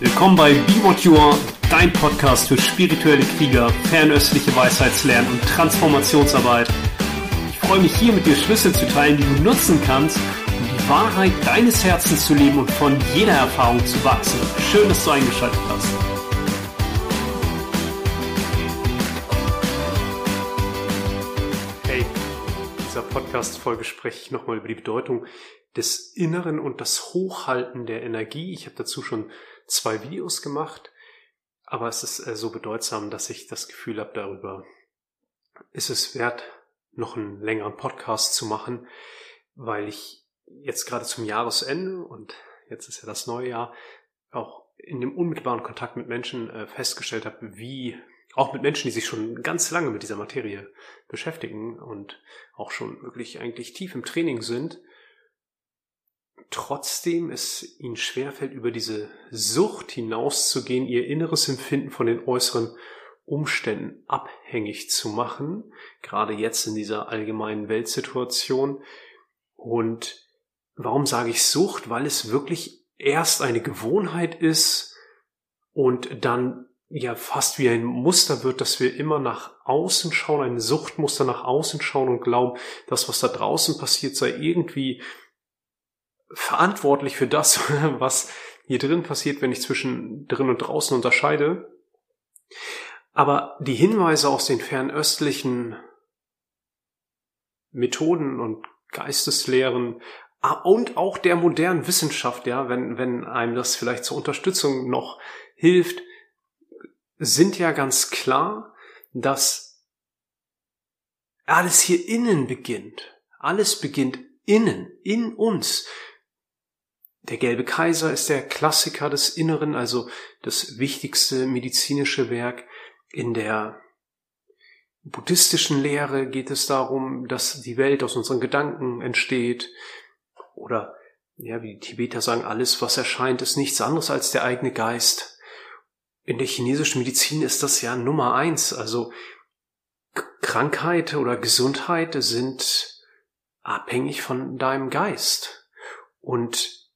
Willkommen bei Be What You Are, dein Podcast für spirituelle Krieger, fernöstliche Weisheitslernen und Transformationsarbeit. Ich freue mich hier mit dir Schlüssel zu teilen, die du nutzen kannst, um die Wahrheit deines Herzens zu leben und von jeder Erfahrung zu wachsen. Schön, dass du eingeschaltet hast. Podcast-Folge spreche ich nochmal über die Bedeutung des Inneren und das Hochhalten der Energie. Ich habe dazu schon zwei Videos gemacht, aber es ist äh, so bedeutsam, dass ich das Gefühl habe, darüber ist es wert, noch einen längeren Podcast zu machen, weil ich jetzt gerade zum Jahresende und jetzt ist ja das neue Jahr auch in dem unmittelbaren Kontakt mit Menschen äh, festgestellt habe, wie auch mit Menschen, die sich schon ganz lange mit dieser Materie beschäftigen und auch schon wirklich eigentlich tief im Training sind, trotzdem es ihnen schwerfällt, über diese Sucht hinauszugehen, ihr inneres Empfinden von den äußeren Umständen abhängig zu machen, gerade jetzt in dieser allgemeinen Weltsituation. Und warum sage ich Sucht? Weil es wirklich erst eine Gewohnheit ist und dann ja fast wie ein Muster wird, dass wir immer nach außen schauen, ein Suchtmuster nach außen schauen und glauben, das, was da draußen passiert, sei irgendwie verantwortlich für das, was hier drin passiert, wenn ich zwischen drin und draußen unterscheide. Aber die Hinweise aus den fernöstlichen Methoden und Geisteslehren und auch der modernen Wissenschaft, ja, wenn, wenn einem das vielleicht zur Unterstützung noch hilft, sind ja ganz klar, dass alles hier innen beginnt. Alles beginnt innen, in uns. Der gelbe Kaiser ist der Klassiker des Inneren, also das wichtigste medizinische Werk. In der buddhistischen Lehre geht es darum, dass die Welt aus unseren Gedanken entsteht. Oder, ja, wie die Tibeter sagen, alles, was erscheint, ist nichts anderes als der eigene Geist. In der chinesischen Medizin ist das ja Nummer eins. Also Krankheit oder Gesundheit sind abhängig von deinem Geist. Und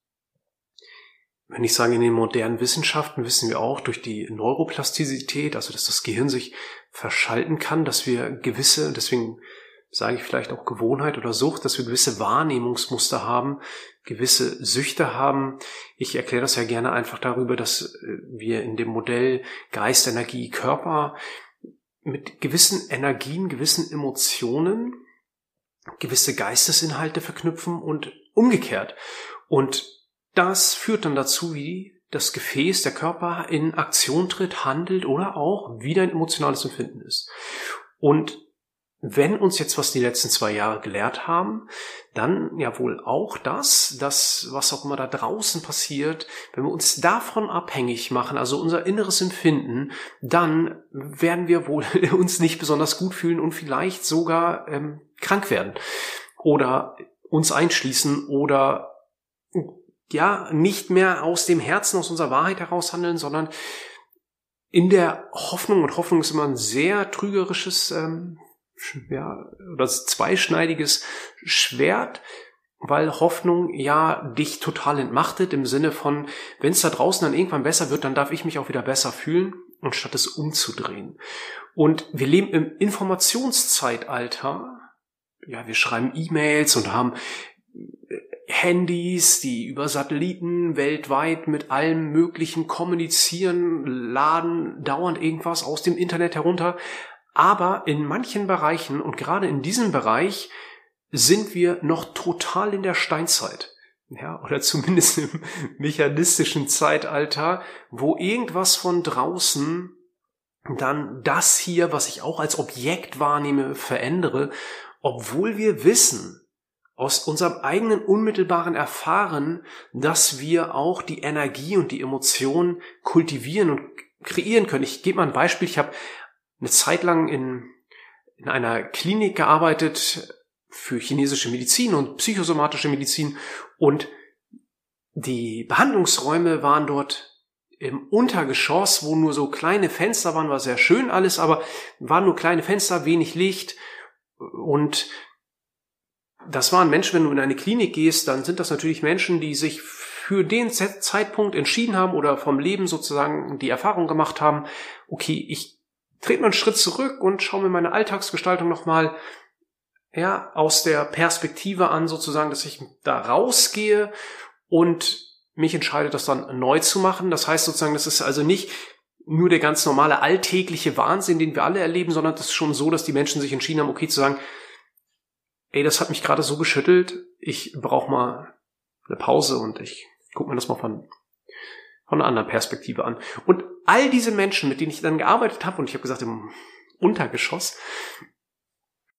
wenn ich sage, in den modernen Wissenschaften wissen wir auch durch die Neuroplastizität, also dass das Gehirn sich verschalten kann, dass wir gewisse, deswegen sage ich vielleicht auch Gewohnheit oder Sucht, dass wir gewisse Wahrnehmungsmuster haben, gewisse Süchte haben. Ich erkläre das ja gerne einfach darüber, dass äh, wir in dem Modell Geist, Energie, Körper mit gewissen Energien, gewissen Emotionen gewisse Geistesinhalte verknüpfen und umgekehrt. Und das führt dann dazu, wie das Gefäß, der Körper in Aktion tritt, handelt oder auch wieder ein emotionales Empfinden ist. Und wenn uns jetzt was die letzten zwei Jahre gelehrt haben, dann ja wohl auch das, das, was auch immer da draußen passiert, wenn wir uns davon abhängig machen, also unser inneres Empfinden, dann werden wir wohl uns nicht besonders gut fühlen und vielleicht sogar ähm, krank werden oder uns einschließen oder ja, nicht mehr aus dem Herzen, aus unserer Wahrheit heraus handeln, sondern in der Hoffnung, und Hoffnung ist immer ein sehr trügerisches, ähm, ja, oder zweischneidiges Schwert, weil Hoffnung ja dich total entmachtet im Sinne von, wenn es da draußen dann irgendwann besser wird, dann darf ich mich auch wieder besser fühlen, anstatt es umzudrehen. Und wir leben im Informationszeitalter. Ja, wir schreiben E-Mails und haben Handys, die über Satelliten weltweit mit allem Möglichen kommunizieren, laden dauernd irgendwas aus dem Internet herunter. Aber in manchen Bereichen und gerade in diesem Bereich sind wir noch total in der Steinzeit. Ja, oder zumindest im mechanistischen Zeitalter, wo irgendwas von draußen dann das hier, was ich auch als Objekt wahrnehme, verändere, obwohl wir wissen, aus unserem eigenen unmittelbaren Erfahren, dass wir auch die Energie und die Emotionen kultivieren und kreieren können. Ich gebe mal ein Beispiel. Ich habe eine Zeit lang in, in einer Klinik gearbeitet für chinesische Medizin und psychosomatische Medizin und die Behandlungsräume waren dort im Untergeschoss, wo nur so kleine Fenster waren, war sehr schön alles, aber waren nur kleine Fenster, wenig Licht und das waren Menschen, wenn du in eine Klinik gehst, dann sind das natürlich Menschen, die sich für den Zeitpunkt entschieden haben oder vom Leben sozusagen die Erfahrung gemacht haben, okay, ich trete mal einen Schritt zurück und schaue mir meine Alltagsgestaltung nochmal ja, aus der Perspektive an, sozusagen, dass ich da rausgehe und mich entscheide, das dann neu zu machen. Das heißt sozusagen, das ist also nicht nur der ganz normale alltägliche Wahnsinn, den wir alle erleben, sondern das ist schon so, dass die Menschen sich entschieden haben, okay, zu sagen, ey, das hat mich gerade so geschüttelt, ich brauche mal eine Pause und ich gucke mir das mal von, von einer anderen Perspektive an. Und all diese Menschen, mit denen ich dann gearbeitet habe, und ich habe gesagt, im Untergeschoss,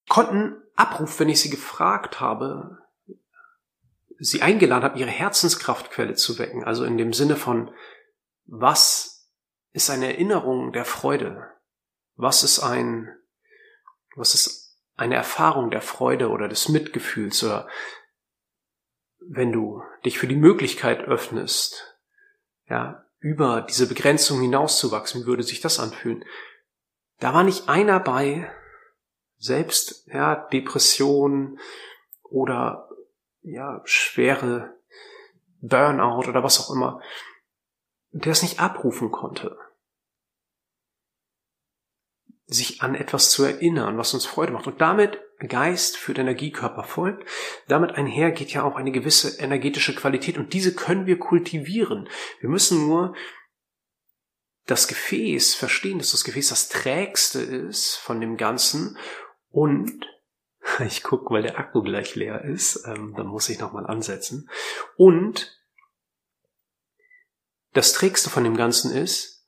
konnten Abruf, wenn ich sie gefragt habe, sie eingeladen habe, ihre Herzenskraftquelle zu wecken. Also in dem Sinne von, was ist eine Erinnerung der Freude? Was ist ein, was ist eine Erfahrung der Freude oder des Mitgefühls oder wenn du dich für die Möglichkeit öffnest, ja, über diese Begrenzung hinauszuwachsen, wie würde sich das anfühlen? Da war nicht einer bei, selbst, ja, Depression oder, ja, schwere Burnout oder was auch immer, der es nicht abrufen konnte. Sich an etwas zu erinnern, was uns Freude macht. Und damit Geist den Energiekörper folgt. Damit einher geht ja auch eine gewisse energetische Qualität und diese können wir kultivieren. Wir müssen nur das Gefäß verstehen, dass das Gefäß das trägste ist von dem Ganzen und ich gucke, weil der Akku gleich leer ist, ähm, dann muss ich nochmal ansetzen. Und das trägste von dem Ganzen ist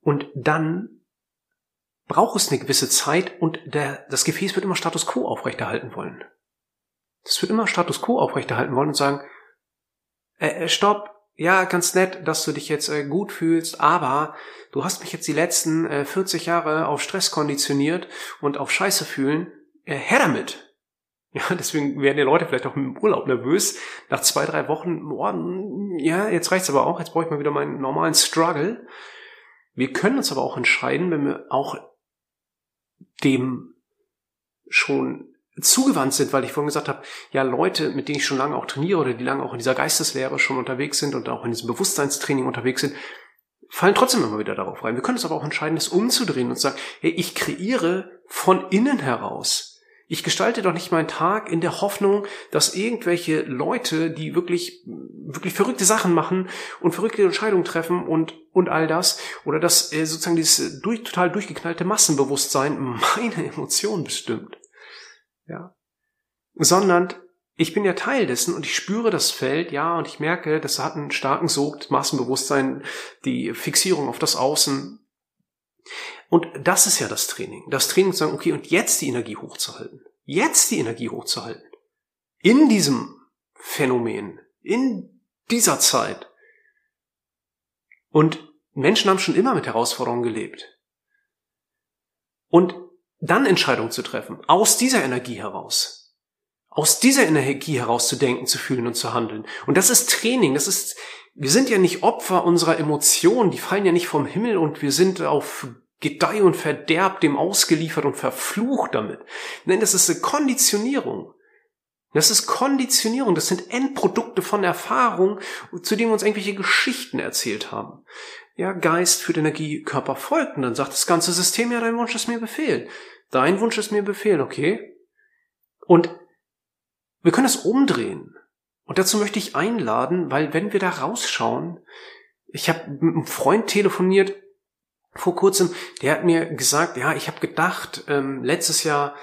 und dann braucht es eine gewisse Zeit und der, das Gefäß wird immer Status Quo aufrechterhalten wollen. Das wird immer Status Quo aufrechterhalten wollen und sagen, äh, äh, stopp, ja, ganz nett, dass du dich jetzt äh, gut fühlst, aber du hast mich jetzt die letzten äh, 40 Jahre auf Stress konditioniert und auf Scheiße fühlen. Äh, her damit! Ja, deswegen werden die Leute vielleicht auch im Urlaub nervös. Nach zwei, drei Wochen, boah, ja, jetzt reicht's aber auch, jetzt brauche ich mal wieder meinen normalen Struggle. Wir können uns aber auch entscheiden, wenn wir auch dem schon zugewandt sind, weil ich vorhin gesagt habe, ja, Leute, mit denen ich schon lange auch trainiere oder die lange auch in dieser Geisteslehre schon unterwegs sind und auch in diesem Bewusstseinstraining unterwegs sind, fallen trotzdem immer wieder darauf rein. Wir können es aber auch entscheiden, das umzudrehen und sagen, hey, ich kreiere von innen heraus ich gestalte doch nicht meinen Tag in der Hoffnung, dass irgendwelche Leute, die wirklich, wirklich verrückte Sachen machen und verrückte Entscheidungen treffen und, und all das, oder dass äh, sozusagen dieses durch, total durchgeknallte Massenbewusstsein meine Emotionen bestimmt. Ja. Sondern ich bin ja Teil dessen und ich spüre das Feld, ja, und ich merke, das hat einen starken Sog, Massenbewusstsein, die Fixierung auf das Außen, und das ist ja das Training. Das Training zu sagen, okay, und jetzt die Energie hochzuhalten. Jetzt die Energie hochzuhalten. In diesem Phänomen. In dieser Zeit. Und Menschen haben schon immer mit Herausforderungen gelebt. Und dann Entscheidungen zu treffen. Aus dieser Energie heraus. Aus dieser Energie heraus zu denken, zu fühlen und zu handeln. Und das ist Training. Das ist, wir sind ja nicht Opfer unserer Emotionen. Die fallen ja nicht vom Himmel und wir sind auf Gedeih und Verderb dem ausgeliefert und verflucht damit. Nein, das ist eine Konditionierung. Das ist Konditionierung, das sind Endprodukte von Erfahrung, zu denen wir uns irgendwelche Geschichten erzählt haben. Ja, Geist führt Energie, Körper folgt und dann sagt das ganze System, ja, dein Wunsch ist mir Befehl. Dein Wunsch ist mir Befehl, okay? Und wir können das umdrehen. Und dazu möchte ich einladen, weil wenn wir da rausschauen, ich habe mit einem Freund telefoniert, vor kurzem, der hat mir gesagt, ja, ich habe gedacht, ähm, letztes Jahr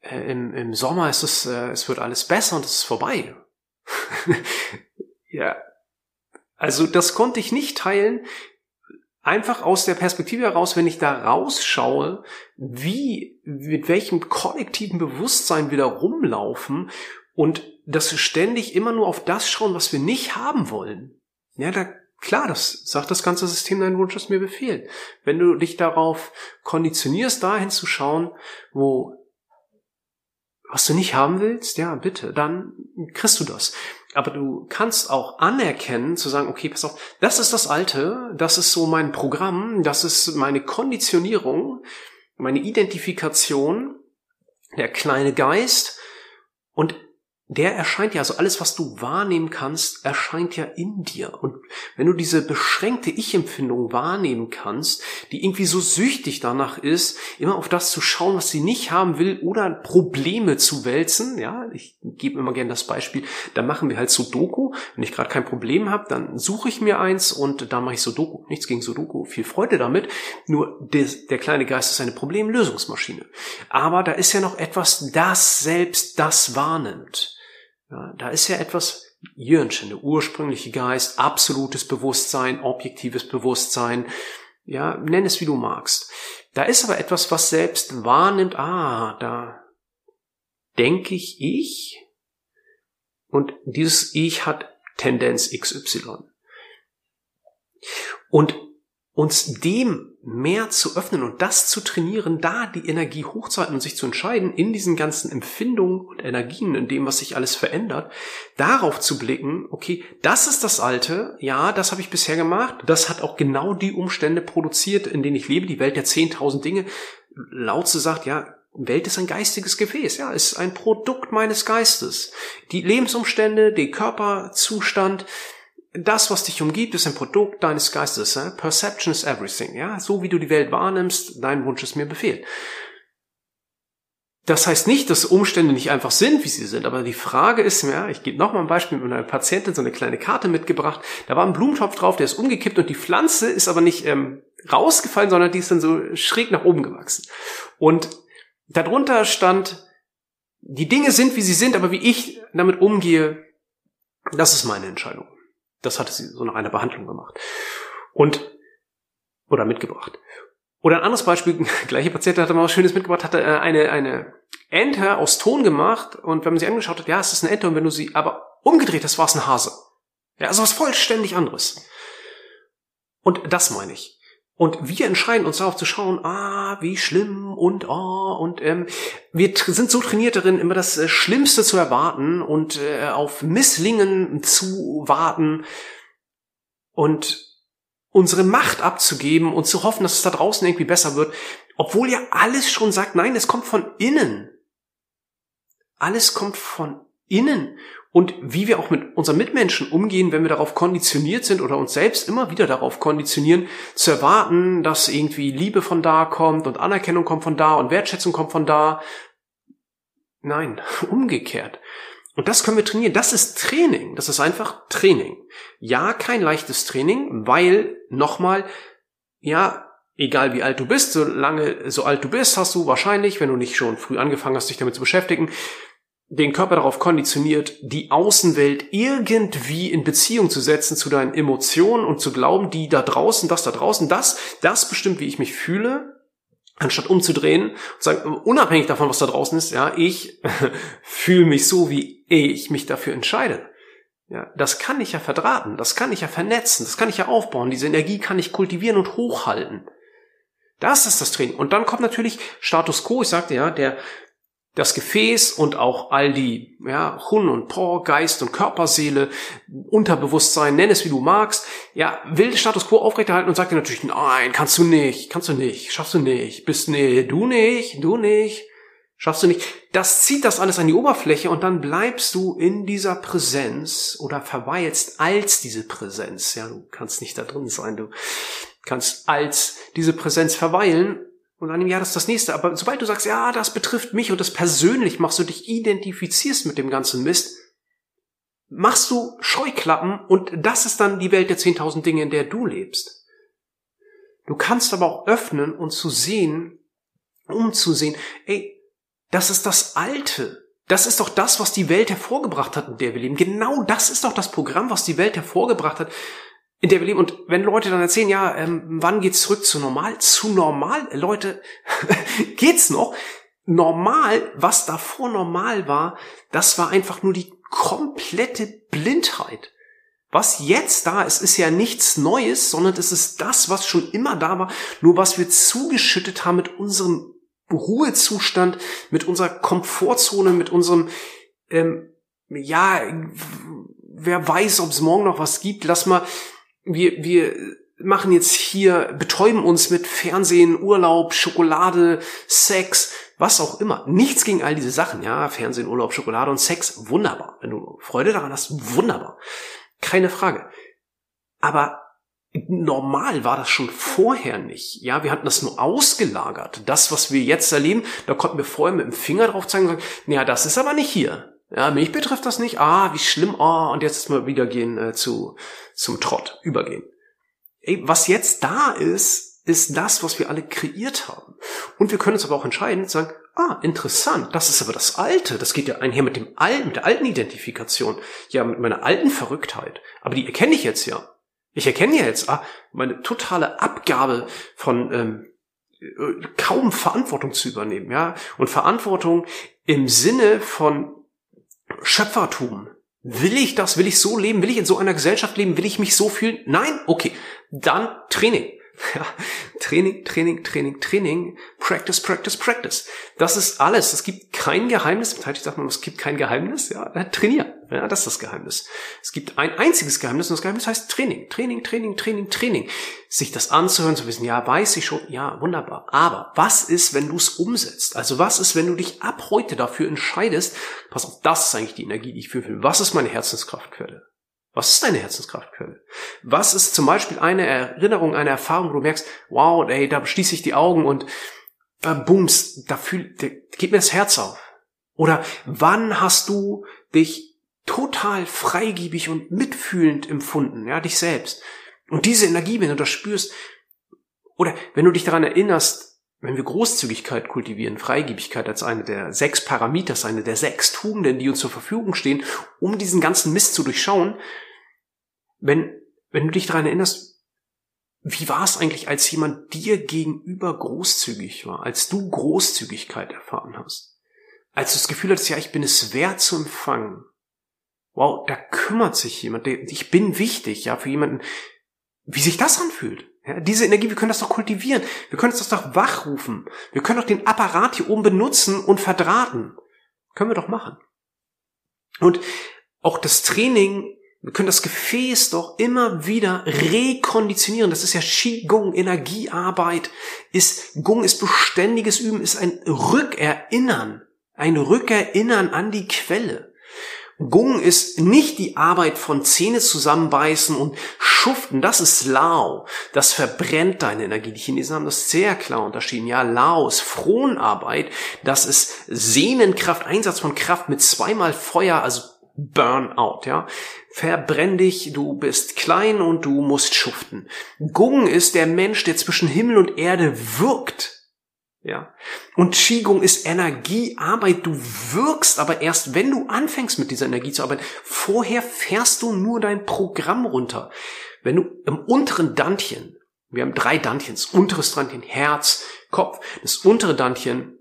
äh, im, im Sommer ist es, äh, es wird alles besser und es ist vorbei. ja, also das konnte ich nicht teilen, einfach aus der Perspektive heraus, wenn ich da rausschaue, wie, mit welchem kollektiven Bewusstsein wir da rumlaufen und dass wir ständig immer nur auf das schauen, was wir nicht haben wollen. Ja, da Klar, das sagt das ganze System, dein Wunsch ist mir Befehl. Wenn du dich darauf konditionierst, dahin zu schauen, wo was du nicht haben willst, ja, bitte, dann kriegst du das. Aber du kannst auch anerkennen, zu sagen, okay, pass auf, das ist das Alte, das ist so mein Programm, das ist meine Konditionierung, meine Identifikation, der kleine Geist und der erscheint ja, also alles, was du wahrnehmen kannst, erscheint ja in dir. Und wenn du diese beschränkte Ich-Empfindung wahrnehmen kannst, die irgendwie so süchtig danach ist, immer auf das zu schauen, was sie nicht haben will oder Probleme zu wälzen, ja, ich gebe immer gerne das Beispiel, da machen wir halt Sudoku. Wenn ich gerade kein Problem habe, dann suche ich mir eins und da mache ich Sudoku. Nichts gegen Sudoku, viel Freude damit. Nur der, der kleine Geist ist eine Problemlösungsmaschine. Aber da ist ja noch etwas, das selbst das wahrnimmt. Ja, da ist ja etwas Jürnchen, der ursprüngliche Geist, absolutes Bewusstsein, objektives Bewusstsein, ja, nenn es wie du magst. Da ist aber etwas, was selbst wahrnimmt, ah, da denke ich ich und dieses Ich hat Tendenz XY. Und uns dem mehr zu öffnen und das zu trainieren, da die Energie hochzuhalten und sich zu entscheiden, in diesen ganzen Empfindungen und Energien, in dem, was sich alles verändert, darauf zu blicken, okay, das ist das Alte, ja, das habe ich bisher gemacht, das hat auch genau die Umstände produziert, in denen ich lebe, die Welt der 10.000 Dinge. Laut zu sagt, ja, Welt ist ein geistiges Gefäß, ja, ist ein Produkt meines Geistes. Die Lebensumstände, der Körperzustand, das, was dich umgibt, ist ein Produkt deines Geistes. Eh? Perception is everything. Ja, so wie du die Welt wahrnimmst, dein Wunsch ist mir Befehl. Das heißt nicht, dass Umstände nicht einfach sind, wie sie sind, aber die Frage ist mir, ich gebe nochmal ein Beispiel mit einer Patientin so eine kleine Karte mitgebracht, da war ein Blumentopf drauf, der ist umgekippt und die Pflanze ist aber nicht ähm, rausgefallen, sondern die ist dann so schräg nach oben gewachsen. Und darunter stand, die Dinge sind, wie sie sind, aber wie ich damit umgehe, das ist meine Entscheidung. Das hatte sie so nach einer Behandlung gemacht. Und, oder mitgebracht. Oder ein anderes Beispiel, gleiche Patientin hatte mal was Schönes mitgebracht, hatte äh, eine, eine Ente aus Ton gemacht und wenn man sie angeschaut hat, ja, es ist eine Ente und wenn du sie aber umgedreht hast, war es ein Hase. Ja, also was vollständig anderes. Und das meine ich. Und wir entscheiden uns darauf zu schauen, ah, wie schlimm und oh, und ähm, wir sind so trainiert darin, immer das äh, Schlimmste zu erwarten und äh, auf Misslingen zu warten und unsere Macht abzugeben und zu hoffen, dass es da draußen irgendwie besser wird, obwohl ja alles schon sagt, nein, es kommt von innen. Alles kommt von innen und wie wir auch mit unseren Mitmenschen umgehen, wenn wir darauf konditioniert sind oder uns selbst immer wieder darauf konditionieren, zu erwarten, dass irgendwie Liebe von da kommt und Anerkennung kommt von da und Wertschätzung kommt von da. Nein, umgekehrt. Und das können wir trainieren. Das ist Training. Das ist einfach Training. Ja, kein leichtes Training, weil nochmal, ja, egal wie alt du bist, solange so alt du bist, hast du wahrscheinlich, wenn du nicht schon früh angefangen hast, dich damit zu beschäftigen, den Körper darauf konditioniert, die Außenwelt irgendwie in Beziehung zu setzen zu deinen Emotionen und zu glauben, die da draußen, das da draußen, das, das bestimmt, wie ich mich fühle, anstatt umzudrehen und sagen, unabhängig davon, was da draußen ist, ja, ich fühle mich so, wie ich mich dafür entscheide. Ja, das kann ich ja verdrahten, das kann ich ja vernetzen, das kann ich ja aufbauen, diese Energie kann ich kultivieren und hochhalten. Das ist das Training. Und dann kommt natürlich Status Quo. Ich sagte ja, der das Gefäß und auch all die, ja, Hun und Po, Geist und Körperseele, Unterbewusstsein, nenn es wie du magst, ja, will Status Quo aufrechterhalten und sagt dir natürlich, nein, kannst du nicht, kannst du nicht, schaffst du nicht, bist, nee, du nicht, du nicht, schaffst du nicht. Das zieht das alles an die Oberfläche und dann bleibst du in dieser Präsenz oder verweilst als diese Präsenz, ja, du kannst nicht da drin sein, du kannst als diese Präsenz verweilen und dann, ja, das ist das nächste. Aber sobald du sagst, ja, das betrifft mich und das persönlich machst du dich identifizierst mit dem ganzen Mist, machst du Scheuklappen und das ist dann die Welt der 10.000 Dinge, in der du lebst. Du kannst aber auch öffnen und zu sehen, um zu sehen, ey, das ist das Alte. Das ist doch das, was die Welt hervorgebracht hat, in der wir leben. Genau das ist doch das Programm, was die Welt hervorgebracht hat in der wir leben. Und wenn Leute dann erzählen, ja, ähm, wann geht's zurück zu normal? Zu normal? Leute, geht's noch? Normal, was davor normal war, das war einfach nur die komplette Blindheit. Was jetzt da ist, ist ja nichts Neues, sondern es ist das, was schon immer da war, nur was wir zugeschüttet haben mit unserem Ruhezustand, mit unserer Komfortzone, mit unserem, ähm, ja, wer weiß, ob es morgen noch was gibt, lass mal wir, wir machen jetzt hier, betäuben uns mit Fernsehen, Urlaub, Schokolade, Sex, was auch immer. Nichts gegen all diese Sachen, ja, Fernsehen, Urlaub, Schokolade und Sex, wunderbar. Wenn du Freude daran hast, wunderbar. Keine Frage. Aber normal war das schon vorher nicht. Ja, wir hatten das nur ausgelagert. Das, was wir jetzt erleben, da konnten wir vorher mit dem Finger drauf zeigen und sagen, naja, das ist aber nicht hier. Ja, mich betrifft das nicht. Ah, wie schlimm. Ah, und jetzt mal wieder gehen äh, zu, zum Trott, übergehen. Ey, was jetzt da ist, ist das, was wir alle kreiert haben. Und wir können uns aber auch entscheiden, sagen, ah, interessant, das ist aber das Alte. Das geht ja einher mit dem Alten, mit der alten Identifikation. Ja, mit meiner alten Verrücktheit. Aber die erkenne ich jetzt ja. Ich erkenne ja jetzt, ah, meine totale Abgabe von ähm, äh, kaum Verantwortung zu übernehmen, ja. Und Verantwortung im Sinne von Schöpfertum. Will ich das? Will ich so leben? Will ich in so einer Gesellschaft leben? Will ich mich so fühlen? Nein? Okay. Dann Training. Ja, Training, Training, Training, Training, Practice, Practice, Practice. Das ist alles. Es gibt kein Geheimnis. Im Teich sagt man, es gibt kein Geheimnis. Ja, trainier. Ja, das ist das Geheimnis. Es gibt ein einziges Geheimnis und das Geheimnis heißt Training. Training, Training, Training, Training. Sich das anzuhören, zu wissen, ja, weiß ich schon, ja, wunderbar. Aber was ist, wenn du es umsetzt? Also was ist, wenn du dich ab heute dafür entscheidest, pass auf, das ist eigentlich die Energie, die ich fühle. Was ist meine Herzenskraftquelle? Was ist deine Herzenskraftquelle? Was ist zum Beispiel eine Erinnerung, eine Erfahrung, wo du merkst, wow, ey, da schließe ich die Augen und äh, bums, da, fühl, da geht mir das Herz auf. Oder wann hast du dich total freigiebig und mitfühlend empfunden, ja, dich selbst? Und diese Energie, wenn du das spürst, oder wenn du dich daran erinnerst, wenn wir Großzügigkeit kultivieren, Freigebigkeit als eine der sechs Parameters, eine der sechs Tugenden, die uns zur Verfügung stehen, um diesen ganzen Mist zu durchschauen, wenn, wenn du dich daran erinnerst, wie war es eigentlich, als jemand dir gegenüber großzügig war, als du Großzügigkeit erfahren hast, als du das Gefühl hattest, ja, ich bin es wert zu empfangen. Wow, da kümmert sich jemand, ich bin wichtig, ja, für jemanden, wie sich das anfühlt. Ja, diese Energie, wir können das doch kultivieren. Wir können das doch wachrufen. Wir können doch den Apparat hier oben benutzen und verdrahten. Können wir doch machen. Und auch das Training, wir können das Gefäß doch immer wieder rekonditionieren. Das ist ja Qigong, Energiearbeit. Ist, Gong ist beständiges Üben, ist ein Rückerinnern. Ein Rückerinnern an die Quelle. Gung ist nicht die Arbeit von Zähne zusammenbeißen und schuften. Das ist Lao. Das verbrennt deine Energie. Die Chinesen haben das sehr klar unterschieden. Ja, Lao ist Fronarbeit. Das ist Sehnenkraft, Einsatz von Kraft mit zweimal Feuer, also Burnout, ja. Verbrenn dich, du bist klein und du musst schuften. Gung ist der Mensch, der zwischen Himmel und Erde wirkt. Ja. Und Qigong ist Energiearbeit. Du wirkst aber erst, wenn du anfängst mit dieser Energie zu arbeiten. Vorher fährst du nur dein Programm runter. Wenn du im unteren Dantchen, wir haben drei Dantchens, unteres Dantchen, Herz, Kopf. Das untere Dantchen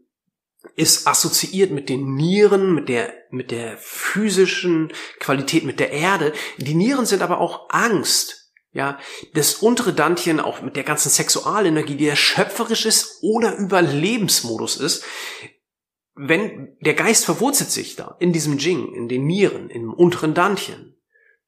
ist assoziiert mit den Nieren, mit der, mit der physischen Qualität, mit der Erde. Die Nieren sind aber auch Angst, ja, das untere Dantchen auch mit der ganzen Sexualenergie, die ja schöpferisch ist oder Überlebensmodus ist, wenn der Geist verwurzelt sich da in diesem Jing, in den Nieren, im unteren Dantchen,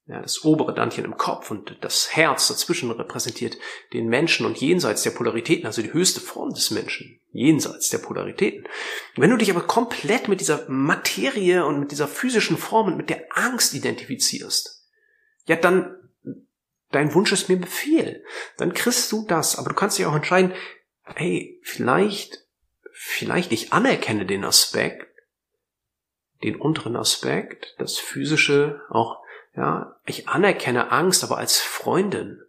ja, das obere Dantchen im Kopf und das Herz dazwischen repräsentiert den Menschen und jenseits der Polaritäten, also die höchste Form des Menschen, jenseits der Polaritäten. Wenn du dich aber komplett mit dieser Materie und mit dieser physischen Form und mit der Angst identifizierst, ja, dann dein Wunsch ist mir Befehl. Dann kriegst du das. Aber du kannst dich auch entscheiden, hey, vielleicht, vielleicht ich anerkenne den Aspekt, den unteren Aspekt, das physische, auch, ja, ich anerkenne Angst, aber als Freundin,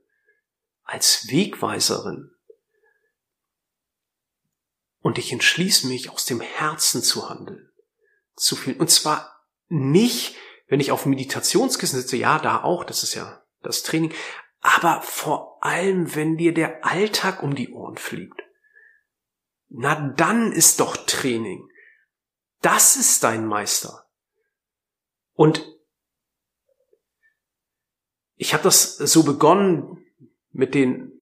als Wegweiserin. Und ich entschließe mich, aus dem Herzen zu handeln. Zu viel. Und zwar nicht, wenn ich auf Meditationskissen sitze, ja, da auch, das ist ja das Training, aber vor allem, wenn dir der Alltag um die Ohren fliegt. Na dann ist doch Training. Das ist dein Meister. Und ich habe das so begonnen mit den,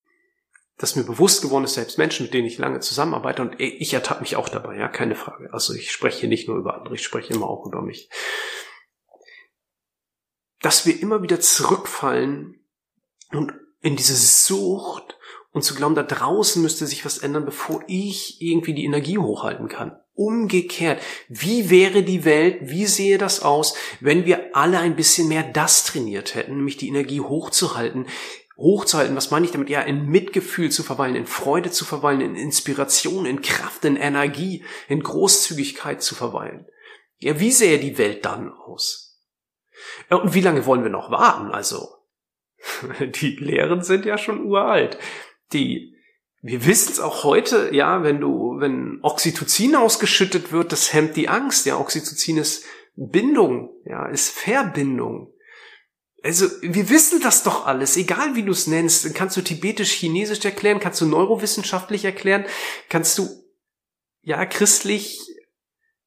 dass mir bewusst geworden ist, selbst Menschen, mit denen ich lange zusammenarbeite, und ich ertappe mich auch dabei, ja, keine Frage. Also ich spreche hier nicht nur über andere, ich spreche immer auch über mich dass wir immer wieder zurückfallen und in diese Sucht und zu glauben, da draußen müsste sich was ändern, bevor ich irgendwie die Energie hochhalten kann. Umgekehrt, wie wäre die Welt, wie sehe das aus, wenn wir alle ein bisschen mehr das trainiert hätten, nämlich die Energie hochzuhalten, hochzuhalten, was meine ich damit? Ja, in Mitgefühl zu verweilen, in Freude zu verweilen, in Inspiration, in Kraft, in Energie, in Großzügigkeit zu verweilen. Ja, wie sähe die Welt dann aus? Und wie lange wollen wir noch warten? Also, die Lehren sind ja schon uralt. Die, wir wissen es auch heute, ja, wenn du, wenn Oxytocin ausgeschüttet wird, das hemmt die Angst. Ja, Oxytocin ist Bindung, ja, ist Verbindung. Also, wir wissen das doch alles, egal wie du es nennst. Kannst du tibetisch-chinesisch erklären, kannst du neurowissenschaftlich erklären, kannst du, ja, christlich,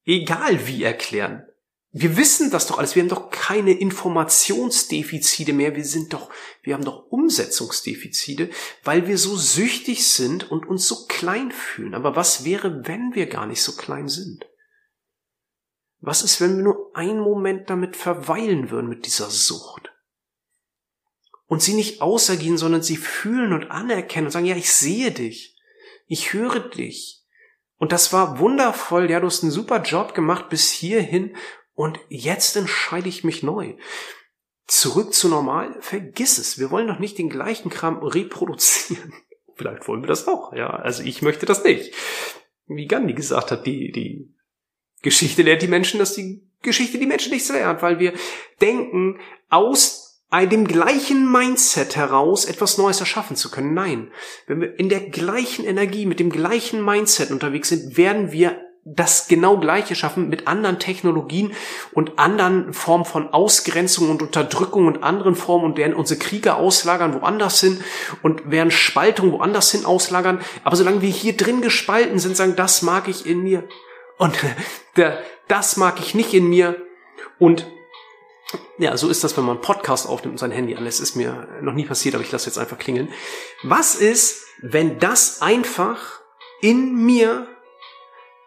egal wie erklären. Wir wissen das doch alles. Wir haben doch keine Informationsdefizite mehr. Wir sind doch, wir haben doch Umsetzungsdefizite, weil wir so süchtig sind und uns so klein fühlen. Aber was wäre, wenn wir gar nicht so klein sind? Was ist, wenn wir nur einen Moment damit verweilen würden mit dieser Sucht? Und sie nicht außergehen, sondern sie fühlen und anerkennen und sagen, ja, ich sehe dich. Ich höre dich. Und das war wundervoll. Ja, du hast einen super Job gemacht bis hierhin und jetzt entscheide ich mich neu. Zurück zu normal, vergiss es. Wir wollen doch nicht den gleichen Kram reproduzieren. Vielleicht wollen wir das auch, ja. Also ich möchte das nicht. Wie Gandhi gesagt hat, die, die Geschichte lehrt die Menschen, dass die Geschichte die Menschen nichts lernt, weil wir denken, aus dem gleichen Mindset heraus etwas Neues erschaffen zu können. Nein, wenn wir in der gleichen Energie, mit dem gleichen Mindset unterwegs sind, werden wir das genau gleiche schaffen mit anderen Technologien und anderen Formen von Ausgrenzung und Unterdrückung und anderen Formen und werden unsere Kriege auslagern woanders hin und werden Spaltung woanders hin auslagern. Aber solange wir hier drin gespalten sind, sagen, das mag ich in mir und das mag ich nicht in mir und ja, so ist das, wenn man einen Podcast aufnimmt und sein Handy an. Es ist mir noch nie passiert, aber ich lasse jetzt einfach klingeln. Was ist, wenn das einfach in mir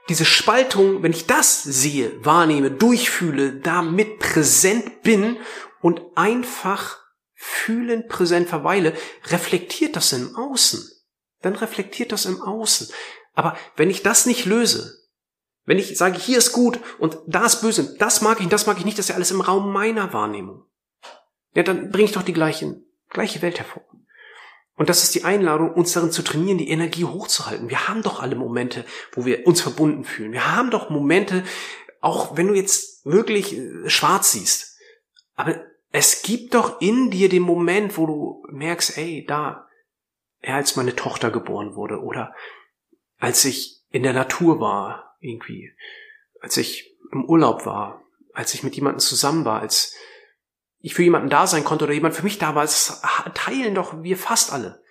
diese Spaltung, wenn ich das sehe, wahrnehme, durchfühle, damit präsent bin und einfach fühlend präsent verweile, reflektiert das im Außen. Dann reflektiert das im Außen. Aber wenn ich das nicht löse, wenn ich sage, hier ist gut und da ist böse, das mag ich, das mag ich nicht, das ist ja alles im Raum meiner Wahrnehmung. Ja, dann bringe ich doch die gleichen, gleiche Welt hervor. Und das ist die Einladung, uns darin zu trainieren, die Energie hochzuhalten. Wir haben doch alle Momente, wo wir uns verbunden fühlen. Wir haben doch Momente, auch wenn du jetzt wirklich äh, schwarz siehst. Aber es gibt doch in dir den Moment, wo du merkst, ey, da, als meine Tochter geboren wurde oder als ich in der Natur war, irgendwie, als ich im Urlaub war, als ich mit jemandem zusammen war, als ich für jemanden da sein konnte oder jemand für mich da war, das teilen doch wir fast alle.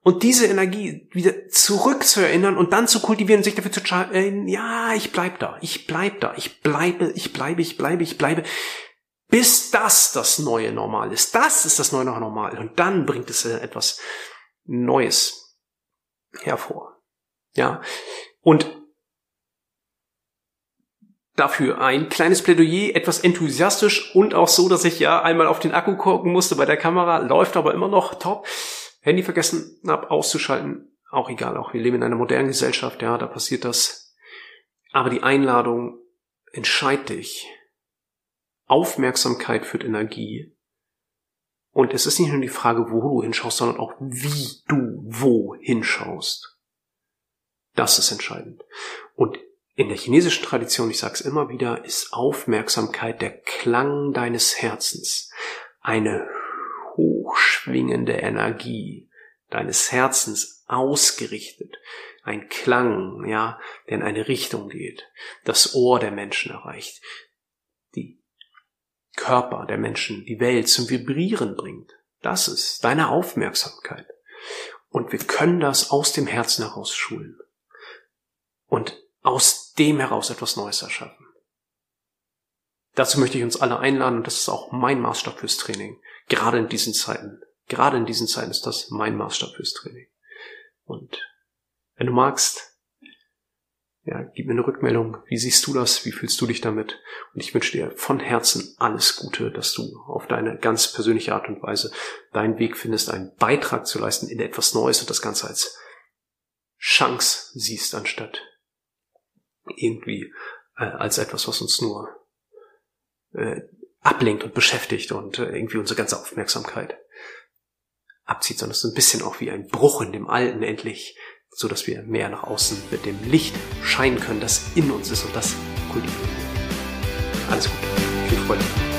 Und diese Energie wieder zurück zu erinnern und dann zu kultivieren, sich dafür zu entscheiden, ja, ich bleib da, ich bleib da, ich bleibe, ich bleibe, ich bleibe, ich bleibe, bis das das neue Normal ist. Das ist das neue Normal. Und dann bringt es etwas Neues hervor. Ja. Und dafür ein kleines Plädoyer, etwas enthusiastisch und auch so, dass ich ja einmal auf den Akku gucken musste bei der Kamera, läuft aber immer noch top. Handy vergessen hab auszuschalten, auch egal, auch wir leben in einer modernen Gesellschaft, ja, da passiert das. Aber die Einladung, entscheid dich. Aufmerksamkeit führt Energie. Und es ist nicht nur die Frage, wo du hinschaust, sondern auch wie du wo hinschaust. Das ist entscheidend. Und in der chinesischen Tradition, ich sage es immer wieder, ist Aufmerksamkeit der Klang deines Herzens. Eine hochschwingende Energie deines Herzens ausgerichtet. Ein Klang, ja, der in eine Richtung geht. Das Ohr der Menschen erreicht. Die Körper der Menschen, die Welt zum Vibrieren bringt. Das ist deine Aufmerksamkeit. Und wir können das aus dem Herzen heraus schulen. Und aus dem heraus etwas Neues erschaffen. Dazu möchte ich uns alle einladen und das ist auch mein Maßstab fürs Training. Gerade in diesen Zeiten. Gerade in diesen Zeiten ist das mein Maßstab fürs Training. Und wenn du magst, Ja, gib mir eine Rückmeldung. Wie siehst du das? Wie fühlst du dich damit? Und ich wünsche dir von Herzen alles Gute, dass du auf deine ganz persönliche Art und Weise deinen Weg findest, einen Beitrag zu leisten in etwas Neues und das Ganze als Chance siehst, anstatt irgendwie äh, als etwas, was uns nur äh, ablenkt und beschäftigt und äh, irgendwie unsere ganze Aufmerksamkeit abzieht, sondern es ist ein bisschen auch wie ein Bruch in dem Alten endlich so dass wir mehr nach außen mit dem Licht scheinen können, das in uns ist und das kultivieren. Alles Gute. Viel Freude.